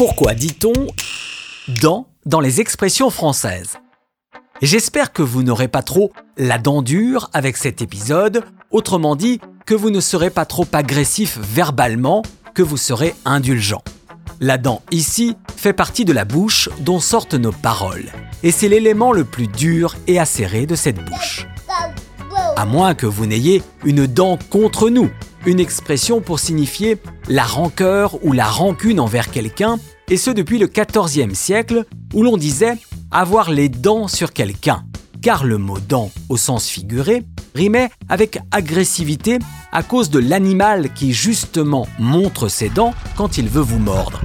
Pourquoi dit-on dents dans les expressions françaises J'espère que vous n'aurez pas trop la dent dure avec cet épisode, autrement dit que vous ne serez pas trop agressif verbalement, que vous serez indulgent. La dent ici fait partie de la bouche dont sortent nos paroles, et c'est l'élément le plus dur et acéré de cette bouche. À moins que vous n'ayez une dent contre nous, une expression pour signifier la rancœur ou la rancune envers quelqu'un, et ce depuis le XIVe siècle, où l'on disait avoir les dents sur quelqu'un, car le mot dent au sens figuré rimait avec agressivité à cause de l'animal qui justement montre ses dents quand il veut vous mordre.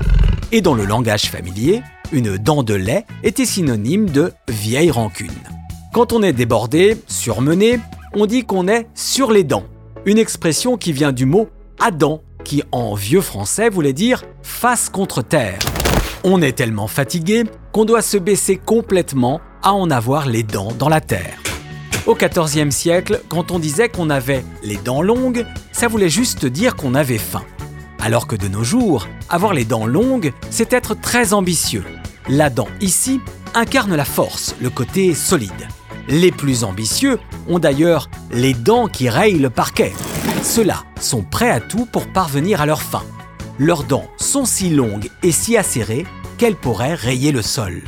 Et dans le langage familier, une dent de lait était synonyme de vieille rancune. Quand on est débordé, surmené, on dit qu'on est sur les dents, une expression qui vient du mot Adam, qui en vieux français voulait dire face contre terre. On est tellement fatigué qu'on doit se baisser complètement à en avoir les dents dans la terre. Au XIVe siècle, quand on disait qu'on avait les dents longues, ça voulait juste dire qu'on avait faim. Alors que de nos jours, avoir les dents longues, c'est être très ambitieux. La dent ici incarne la force, le côté solide. Les plus ambitieux ont d'ailleurs les dents qui rayent le parquet. Ceux-là sont prêts à tout pour parvenir à leur fin leurs dents sont si longues et si acérées qu'elles pourraient rayer le sol.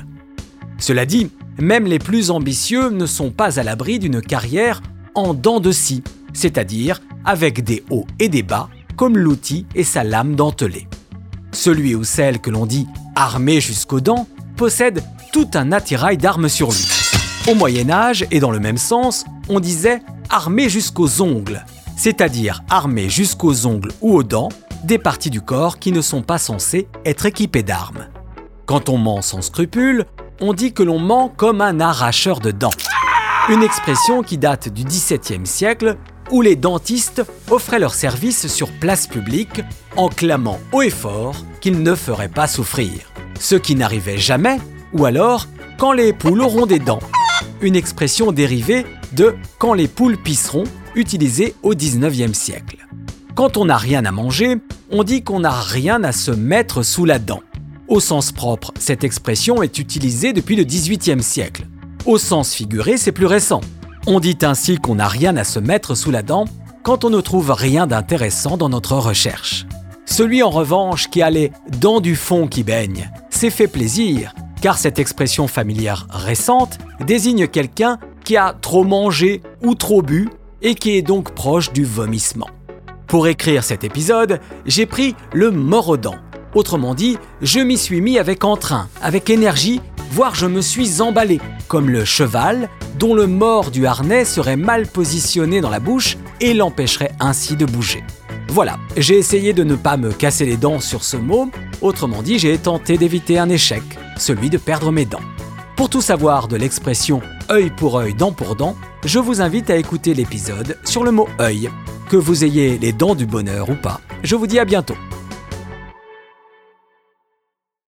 Cela dit, même les plus ambitieux ne sont pas à l'abri d'une carrière en dents de scie, c'est-à-dire avec des hauts et des bas, comme l'outil et sa lame dentelée. Celui ou celle que l'on dit armé jusqu'aux dents possède tout un attirail d'armes sur lui. Au Moyen Âge, et dans le même sens, on disait armé jusqu'aux ongles, c'est-à-dire armé jusqu'aux ongles ou aux dents, des parties du corps qui ne sont pas censées être équipées d'armes. Quand on ment sans scrupule, on dit que l'on ment comme un arracheur de dents. Une expression qui date du XVIIe siècle où les dentistes offraient leurs services sur place publique en clamant haut et fort qu'ils ne feraient pas souffrir. Ce qui n'arrivait jamais, ou alors quand les poules auront des dents. Une expression dérivée de quand les poules pisseront, utilisée au XIXe siècle. Quand on n'a rien à manger, on dit qu'on n'a rien à se mettre sous la dent. Au sens propre, cette expression est utilisée depuis le XVIIIe siècle. Au sens figuré, c'est plus récent. On dit ainsi qu'on n'a rien à se mettre sous la dent quand on ne trouve rien d'intéressant dans notre recherche. Celui en revanche qui a les dents du fond qui baignent s'est fait plaisir, car cette expression familière récente désigne quelqu'un qui a trop mangé ou trop bu et qui est donc proche du vomissement. Pour écrire cet épisode, j'ai pris le morodan. Autrement dit, je m'y suis mis avec entrain, avec énergie, voire je me suis emballé, comme le cheval dont le mort du harnais serait mal positionné dans la bouche et l'empêcherait ainsi de bouger. Voilà, j'ai essayé de ne pas me casser les dents sur ce mot, autrement dit j'ai tenté d'éviter un échec, celui de perdre mes dents. Pour tout savoir de l'expression œil pour œil, dent pour dent, je vous invite à écouter l'épisode sur le mot œil. Que vous ayez les dents du bonheur ou pas, je vous dis à bientôt.